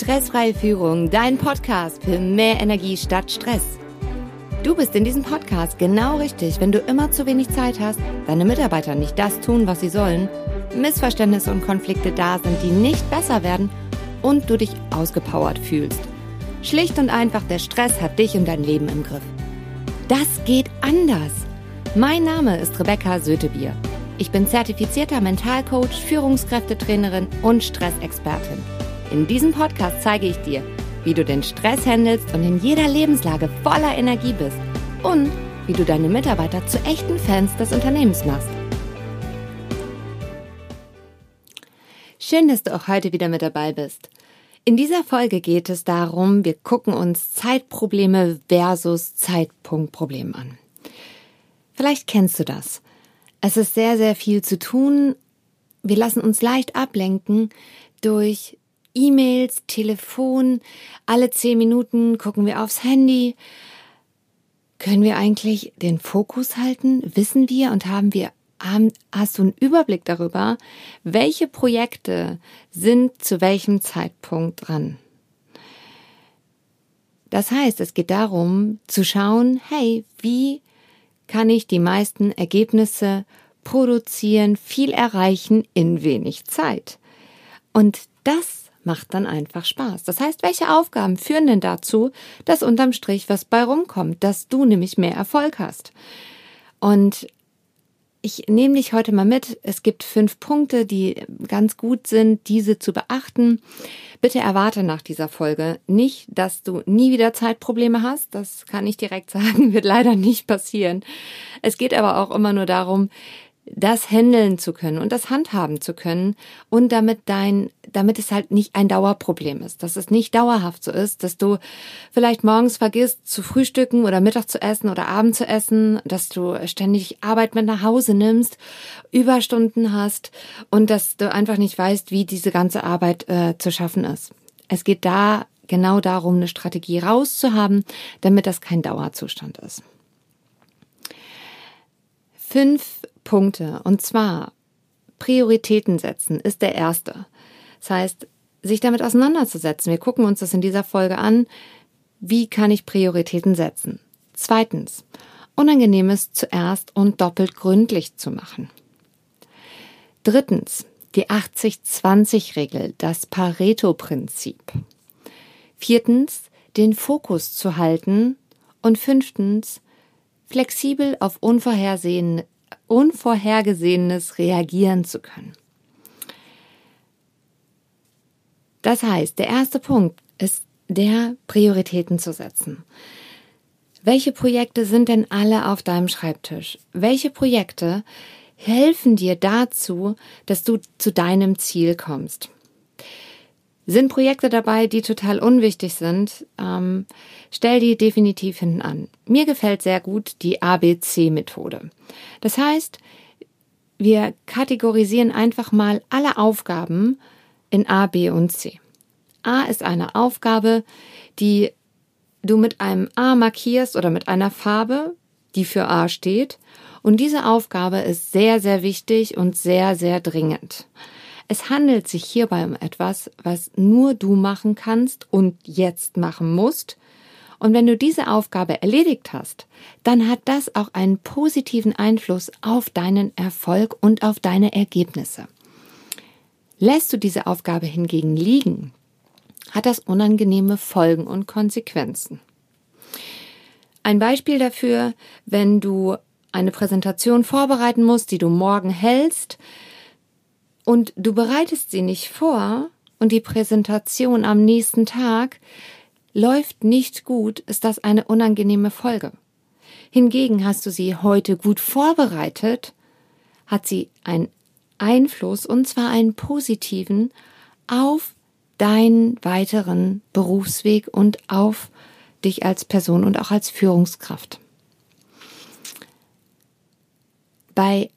Stressfreie Führung, dein Podcast für mehr Energie statt Stress. Du bist in diesem Podcast genau richtig, wenn du immer zu wenig Zeit hast, deine Mitarbeiter nicht das tun, was sie sollen, Missverständnisse und Konflikte da sind, die nicht besser werden und du dich ausgepowert fühlst. Schlicht und einfach, der Stress hat dich und dein Leben im Griff. Das geht anders. Mein Name ist Rebecca Sötebier. Ich bin zertifizierter Mentalcoach, Führungskräftetrainerin und Stressexpertin. In diesem Podcast zeige ich dir, wie du den Stress handelst und in jeder Lebenslage voller Energie bist und wie du deine Mitarbeiter zu echten Fans des Unternehmens machst. Schön, dass du auch heute wieder mit dabei bist. In dieser Folge geht es darum, wir gucken uns Zeitprobleme versus Zeitpunktprobleme an. Vielleicht kennst du das. Es ist sehr, sehr viel zu tun. Wir lassen uns leicht ablenken durch E-Mails, Telefon. Alle zehn Minuten gucken wir aufs Handy. Können wir eigentlich den Fokus halten? Wissen wir und haben wir hast du einen Überblick darüber, welche Projekte sind zu welchem Zeitpunkt dran? Das heißt, es geht darum zu schauen, hey, wie kann ich die meisten Ergebnisse produzieren, viel erreichen in wenig Zeit? Und das macht dann einfach Spaß. Das heißt, welche Aufgaben führen denn dazu, dass unterm Strich was bei rumkommt, dass du nämlich mehr Erfolg hast? Und ich nehme dich heute mal mit. Es gibt fünf Punkte, die ganz gut sind, diese zu beachten. Bitte erwarte nach dieser Folge nicht, dass du nie wieder Zeitprobleme hast. Das kann ich direkt sagen, wird leider nicht passieren. Es geht aber auch immer nur darum, das handeln zu können und das handhaben zu können und damit dein, damit es halt nicht ein Dauerproblem ist, dass es nicht dauerhaft so ist, dass du vielleicht morgens vergisst zu frühstücken oder Mittag zu essen oder Abend zu essen, dass du ständig Arbeit mit nach Hause nimmst, Überstunden hast und dass du einfach nicht weißt, wie diese ganze Arbeit äh, zu schaffen ist. Es geht da genau darum, eine Strategie rauszuhaben, damit das kein Dauerzustand ist. Fünf Punkte. Und zwar Prioritäten setzen ist der erste. Das heißt, sich damit auseinanderzusetzen. Wir gucken uns das in dieser Folge an. Wie kann ich Prioritäten setzen? Zweitens, Unangenehmes zuerst und doppelt gründlich zu machen. Drittens, die 80-20-Regel, das Pareto-Prinzip. Viertens, den Fokus zu halten. Und fünftens, flexibel auf unvorhersehene, Unvorhergesehenes reagieren zu können. Das heißt, der erste Punkt ist der Prioritäten zu setzen. Welche Projekte sind denn alle auf deinem Schreibtisch? Welche Projekte helfen dir dazu, dass du zu deinem Ziel kommst? Sind Projekte dabei, die total unwichtig sind? Ähm, stell die definitiv hinten an. Mir gefällt sehr gut die ABC-Methode. Das heißt, wir kategorisieren einfach mal alle Aufgaben in A, B und C. A ist eine Aufgabe, die du mit einem A markierst oder mit einer Farbe, die für A steht. Und diese Aufgabe ist sehr, sehr wichtig und sehr, sehr dringend. Es handelt sich hierbei um etwas, was nur du machen kannst und jetzt machen musst. Und wenn du diese Aufgabe erledigt hast, dann hat das auch einen positiven Einfluss auf deinen Erfolg und auf deine Ergebnisse. Lässt du diese Aufgabe hingegen liegen, hat das unangenehme Folgen und Konsequenzen. Ein Beispiel dafür, wenn du eine Präsentation vorbereiten musst, die du morgen hältst, und du bereitest sie nicht vor und die Präsentation am nächsten Tag läuft nicht gut, ist das eine unangenehme Folge. Hingegen hast du sie heute gut vorbereitet, hat sie einen Einfluss, und zwar einen positiven, auf deinen weiteren Berufsweg und auf dich als Person und auch als Führungskraft. Bei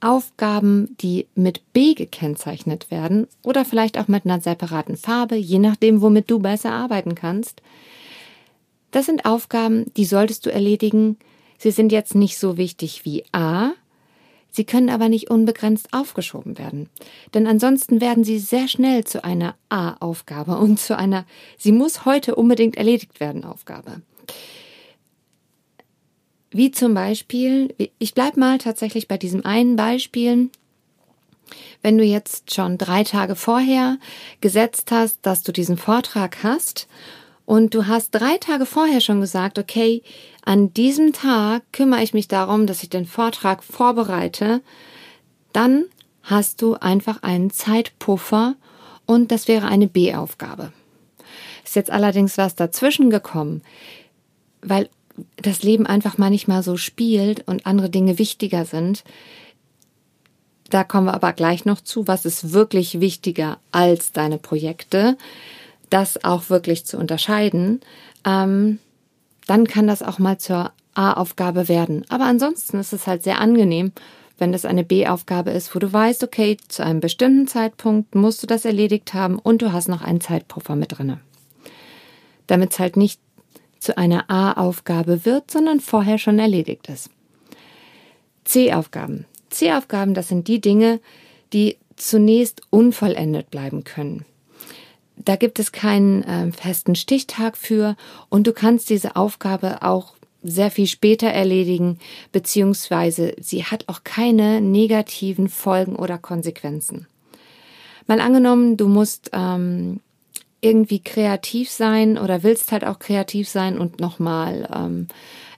Aufgaben, die mit B gekennzeichnet werden oder vielleicht auch mit einer separaten Farbe, je nachdem, womit du besser arbeiten kannst. Das sind Aufgaben, die solltest du erledigen. Sie sind jetzt nicht so wichtig wie A. Sie können aber nicht unbegrenzt aufgeschoben werden. Denn ansonsten werden sie sehr schnell zu einer A-Aufgabe und zu einer Sie muss heute unbedingt erledigt werden Aufgabe. Wie zum Beispiel, ich bleibe mal tatsächlich bei diesem einen Beispiel. Wenn du jetzt schon drei Tage vorher gesetzt hast, dass du diesen Vortrag hast und du hast drei Tage vorher schon gesagt, okay, an diesem Tag kümmere ich mich darum, dass ich den Vortrag vorbereite, dann hast du einfach einen Zeitpuffer und das wäre eine B-Aufgabe. Ist jetzt allerdings was dazwischen gekommen, weil das Leben einfach manchmal so spielt und andere Dinge wichtiger sind. Da kommen wir aber gleich noch zu, was ist wirklich wichtiger als deine Projekte, das auch wirklich zu unterscheiden. Ähm, dann kann das auch mal zur A-Aufgabe werden. Aber ansonsten ist es halt sehr angenehm, wenn das eine B-Aufgabe ist, wo du weißt, okay, zu einem bestimmten Zeitpunkt musst du das erledigt haben und du hast noch einen Zeitpuffer mit drinne. Damit es halt nicht zu einer A-Aufgabe wird, sondern vorher schon erledigt ist. C-Aufgaben. C-Aufgaben, das sind die Dinge, die zunächst unvollendet bleiben können. Da gibt es keinen äh, festen Stichtag für und du kannst diese Aufgabe auch sehr viel später erledigen, beziehungsweise sie hat auch keine negativen Folgen oder Konsequenzen. Mal angenommen, du musst ähm, irgendwie kreativ sein oder willst halt auch kreativ sein und nochmal ähm,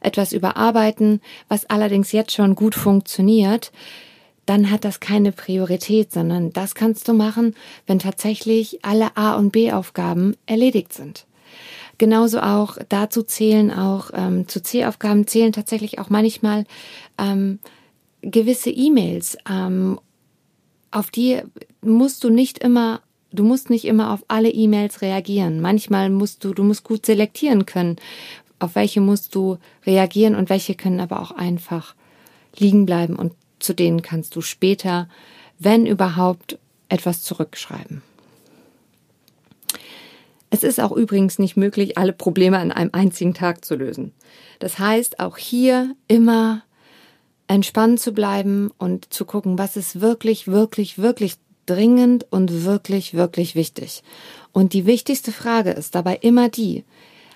etwas überarbeiten, was allerdings jetzt schon gut funktioniert, dann hat das keine Priorität, sondern das kannst du machen, wenn tatsächlich alle A- und B-Aufgaben erledigt sind. Genauso auch dazu zählen auch ähm, zu C-Aufgaben zählen tatsächlich auch manchmal ähm, gewisse E-Mails. Ähm, auf die musst du nicht immer du musst nicht immer auf alle E-Mails reagieren. Manchmal musst du, du musst gut selektieren können, auf welche musst du reagieren und welche können aber auch einfach liegen bleiben und zu denen kannst du später, wenn überhaupt, etwas zurückschreiben. Es ist auch übrigens nicht möglich, alle Probleme an einem einzigen Tag zu lösen. Das heißt, auch hier immer entspannt zu bleiben und zu gucken, was ist wirklich, wirklich, wirklich dringend und wirklich, wirklich wichtig. Und die wichtigste Frage ist dabei immer die,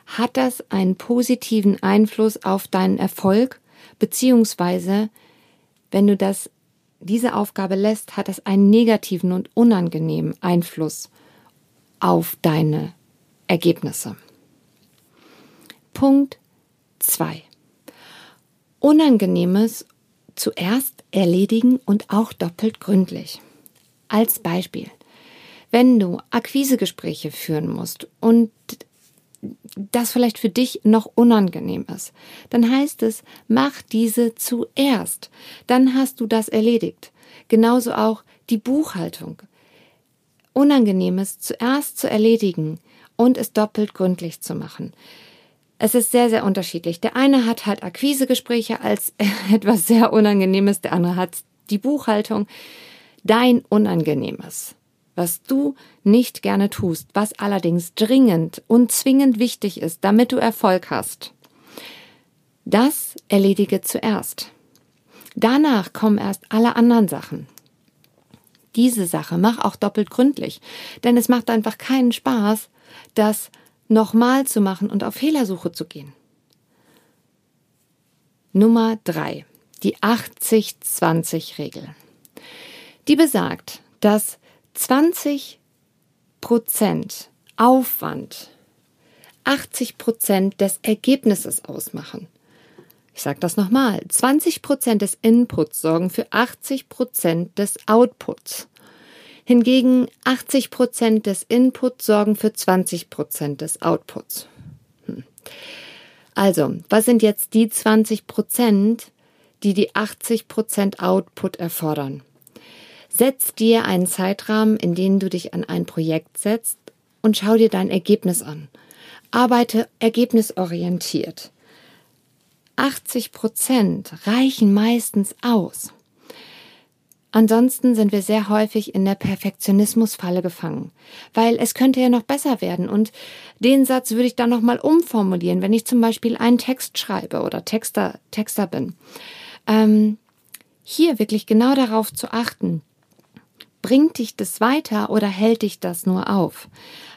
hat das einen positiven Einfluss auf deinen Erfolg, beziehungsweise wenn du das, diese Aufgabe lässt, hat das einen negativen und unangenehmen Einfluss auf deine Ergebnisse. Punkt zwei: Unangenehmes zuerst erledigen und auch doppelt gründlich. Als Beispiel, wenn du Akquisegespräche führen musst und das vielleicht für dich noch unangenehm ist, dann heißt es, mach diese zuerst. Dann hast du das erledigt. Genauso auch die Buchhaltung. Unangenehmes zuerst zu erledigen und es doppelt gründlich zu machen. Es ist sehr, sehr unterschiedlich. Der eine hat halt Akquisegespräche als etwas sehr Unangenehmes, der andere hat die Buchhaltung dein Unangenehmes, was du nicht gerne tust, was allerdings dringend und zwingend wichtig ist, damit du Erfolg hast, das erledige zuerst. Danach kommen erst alle anderen Sachen. Diese Sache mach auch doppelt gründlich, denn es macht einfach keinen Spaß, das nochmal zu machen und auf Fehlersuche zu gehen. Nummer drei: Die 80-20-Regel die besagt, dass 20 Prozent Aufwand 80 Prozent des Ergebnisses ausmachen. Ich sage das nochmal. 20 Prozent des Inputs sorgen für 80 Prozent des Outputs. Hingegen 80 Prozent des Inputs sorgen für 20 Prozent des Outputs. Hm. Also, was sind jetzt die 20 Prozent, die die 80 Prozent Output erfordern? Setz dir einen Zeitrahmen, in dem du dich an ein Projekt setzt und schau dir dein Ergebnis an. Arbeite ergebnisorientiert. 80 Prozent reichen meistens aus. Ansonsten sind wir sehr häufig in der Perfektionismusfalle gefangen, weil es könnte ja noch besser werden und den Satz würde ich dann nochmal umformulieren, wenn ich zum Beispiel einen Text schreibe oder Texter, Texter bin. Ähm, hier wirklich genau darauf zu achten, bringt dich das weiter oder hält dich das nur auf?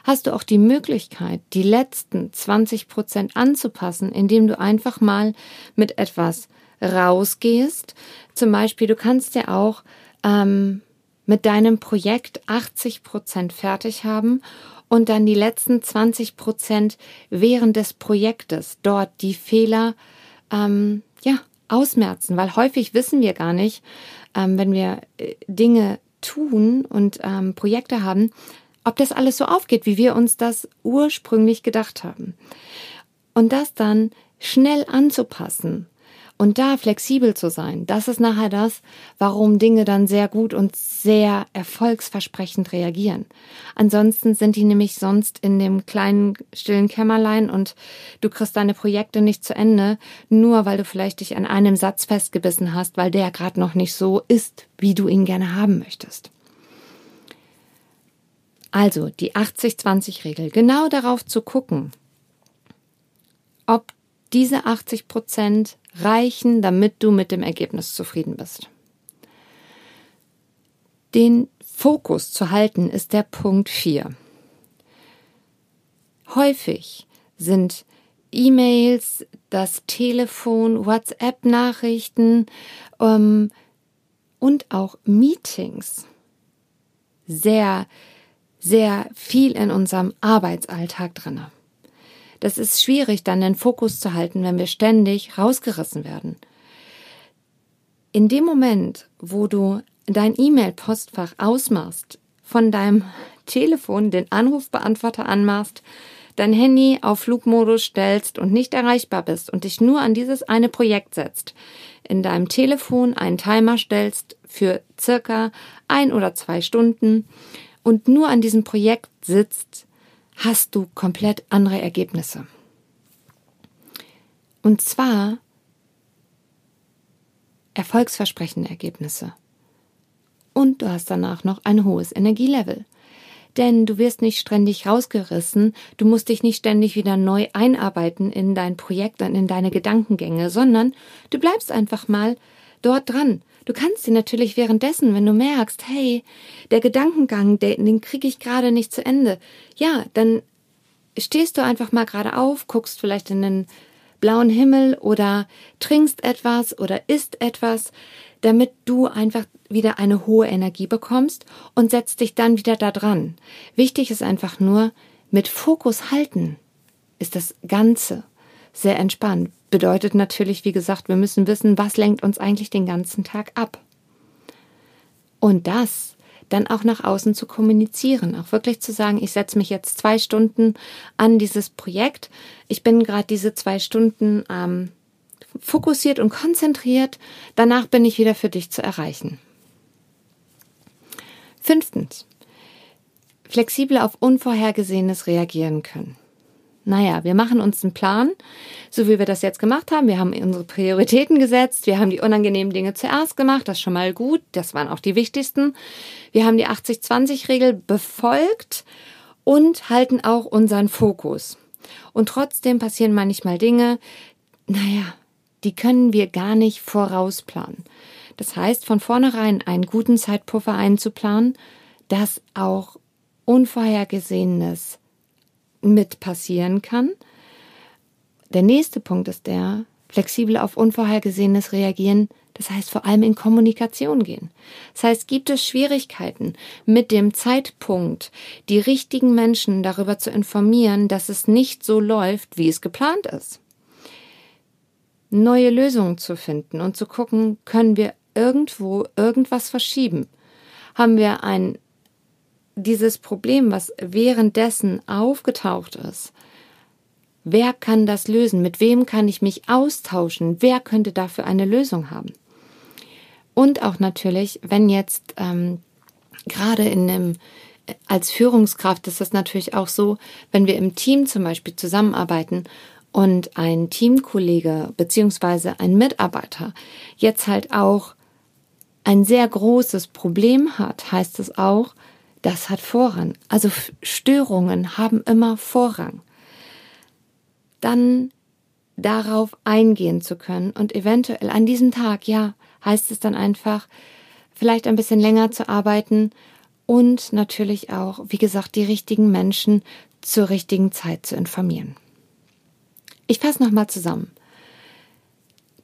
Hast du auch die Möglichkeit, die letzten 20 Prozent anzupassen, indem du einfach mal mit etwas rausgehst? Zum Beispiel, du kannst ja auch ähm, mit deinem Projekt 80 Prozent fertig haben und dann die letzten 20 Prozent während des Projektes dort die Fehler ähm, ja ausmerzen, weil häufig wissen wir gar nicht, ähm, wenn wir äh, Dinge tun und ähm, Projekte haben, ob das alles so aufgeht, wie wir uns das ursprünglich gedacht haben. Und das dann schnell anzupassen und da flexibel zu sein, das ist nachher das, warum Dinge dann sehr gut und sehr erfolgsversprechend reagieren. Ansonsten sind die nämlich sonst in dem kleinen stillen Kämmerlein und du kriegst deine Projekte nicht zu Ende, nur weil du vielleicht dich an einem Satz festgebissen hast, weil der gerade noch nicht so ist, wie du ihn gerne haben möchtest. Also die 80-20-Regel, genau darauf zu gucken, ob diese 80 Prozent reichen, damit du mit dem Ergebnis zufrieden bist. Den Fokus zu halten ist der Punkt 4. Häufig sind E-Mails, das Telefon, WhatsApp-Nachrichten ähm, und auch Meetings sehr, sehr viel in unserem Arbeitsalltag drinne. Das ist schwierig, dann den Fokus zu halten, wenn wir ständig rausgerissen werden. In dem Moment, wo du dein E-Mail-Postfach ausmachst, von deinem Telefon den Anrufbeantworter anmachst, dein Handy auf Flugmodus stellst und nicht erreichbar bist und dich nur an dieses eine Projekt setzt, in deinem Telefon einen Timer stellst für circa ein oder zwei Stunden und nur an diesem Projekt sitzt, hast du komplett andere Ergebnisse. Und zwar erfolgsversprechende Ergebnisse. Und du hast danach noch ein hohes Energielevel. Denn du wirst nicht ständig rausgerissen, du musst dich nicht ständig wieder neu einarbeiten in dein Projekt und in deine Gedankengänge, sondern du bleibst einfach mal dort dran. Du kannst sie natürlich währenddessen, wenn du merkst, hey, der Gedankengang, den, den kriege ich gerade nicht zu Ende, ja, dann stehst du einfach mal gerade auf, guckst vielleicht in den blauen Himmel oder trinkst etwas oder isst etwas, damit du einfach wieder eine hohe Energie bekommst und setzt dich dann wieder da dran. Wichtig ist einfach nur, mit Fokus halten ist das Ganze sehr entspannt. Bedeutet natürlich, wie gesagt, wir müssen wissen, was lenkt uns eigentlich den ganzen Tag ab. Und das dann auch nach außen zu kommunizieren, auch wirklich zu sagen, ich setze mich jetzt zwei Stunden an dieses Projekt. Ich bin gerade diese zwei Stunden ähm, fokussiert und konzentriert. Danach bin ich wieder für dich zu erreichen. Fünftens. Flexibel auf Unvorhergesehenes reagieren können naja, wir machen uns einen Plan, so wie wir das jetzt gemacht haben. Wir haben unsere Prioritäten gesetzt, wir haben die unangenehmen Dinge zuerst gemacht, das ist schon mal gut, das waren auch die wichtigsten. Wir haben die 80-20-Regel befolgt und halten auch unseren Fokus. Und trotzdem passieren manchmal Dinge, naja, die können wir gar nicht vorausplanen. Das heißt, von vornherein einen guten Zeitpuffer einzuplanen, dass auch Unvorhergesehenes mit passieren kann. Der nächste Punkt ist der, flexibel auf Unvorhergesehenes reagieren, das heißt vor allem in Kommunikation gehen. Das heißt, gibt es Schwierigkeiten mit dem Zeitpunkt, die richtigen Menschen darüber zu informieren, dass es nicht so läuft, wie es geplant ist. Neue Lösungen zu finden und zu gucken, können wir irgendwo irgendwas verschieben? Haben wir ein dieses Problem, was währenddessen aufgetaucht ist, wer kann das lösen? Mit wem kann ich mich austauschen? Wer könnte dafür eine Lösung haben? Und auch natürlich, wenn jetzt ähm, gerade in einem als Führungskraft ist es natürlich auch so, wenn wir im Team zum Beispiel zusammenarbeiten und ein Teamkollege beziehungsweise ein Mitarbeiter jetzt halt auch ein sehr großes Problem hat, heißt es auch, das hat Vorrang. Also Störungen haben immer Vorrang. Dann darauf eingehen zu können und eventuell an diesem Tag, ja, heißt es dann einfach, vielleicht ein bisschen länger zu arbeiten und natürlich auch, wie gesagt, die richtigen Menschen zur richtigen Zeit zu informieren. Ich fasse nochmal zusammen.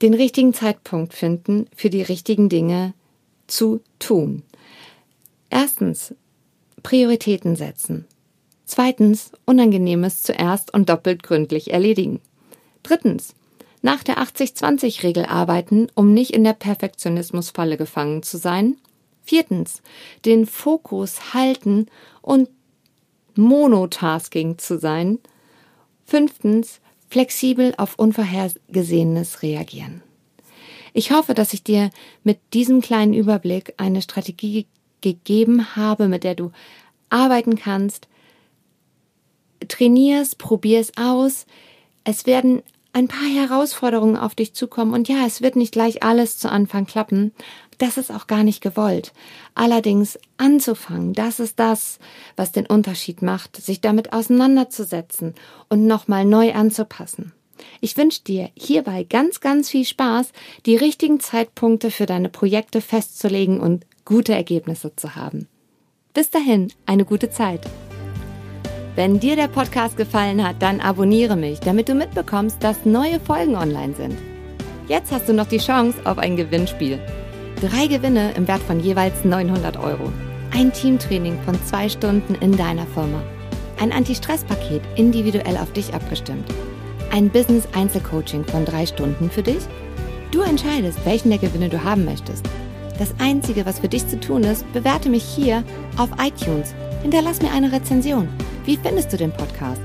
Den richtigen Zeitpunkt finden, für die richtigen Dinge zu tun. Erstens, Prioritäten setzen. Zweitens, Unangenehmes zuerst und doppelt gründlich erledigen. Drittens, nach der 80-20-Regel arbeiten, um nicht in der Perfektionismusfalle gefangen zu sein. Viertens, den Fokus halten und Monotasking zu sein. Fünftens, flexibel auf Unvorhergesehenes reagieren. Ich hoffe, dass ich dir mit diesem kleinen Überblick eine Strategie gegeben habe, mit der du arbeiten kannst. Trainierst, probier's aus. Es werden ein paar Herausforderungen auf dich zukommen und ja, es wird nicht gleich alles zu Anfang klappen. Das ist auch gar nicht gewollt. Allerdings anzufangen, das ist das, was den Unterschied macht, sich damit auseinanderzusetzen und nochmal neu anzupassen. Ich wünsche dir hierbei ganz, ganz viel Spaß, die richtigen Zeitpunkte für deine Projekte festzulegen und gute Ergebnisse zu haben. Bis dahin, eine gute Zeit. Wenn dir der Podcast gefallen hat, dann abonniere mich, damit du mitbekommst, dass neue Folgen online sind. Jetzt hast du noch die Chance auf ein Gewinnspiel. Drei Gewinne im Wert von jeweils 900 Euro. Ein Teamtraining von zwei Stunden in deiner Firma. Ein Anti-Stress-Paket individuell auf dich abgestimmt. Ein Business-Einzelcoaching von drei Stunden für dich. Du entscheidest, welchen der Gewinne du haben möchtest. Das Einzige, was für dich zu tun ist, bewerte mich hier auf iTunes. Hinterlass mir eine Rezension. Wie findest du den Podcast?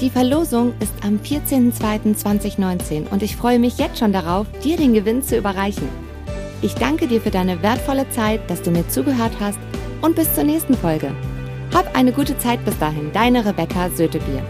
Die Verlosung ist am 14.02.2019 und ich freue mich jetzt schon darauf, dir den Gewinn zu überreichen. Ich danke dir für deine wertvolle Zeit, dass du mir zugehört hast und bis zur nächsten Folge. Hab eine gute Zeit bis dahin, deine Rebecca Sötebier.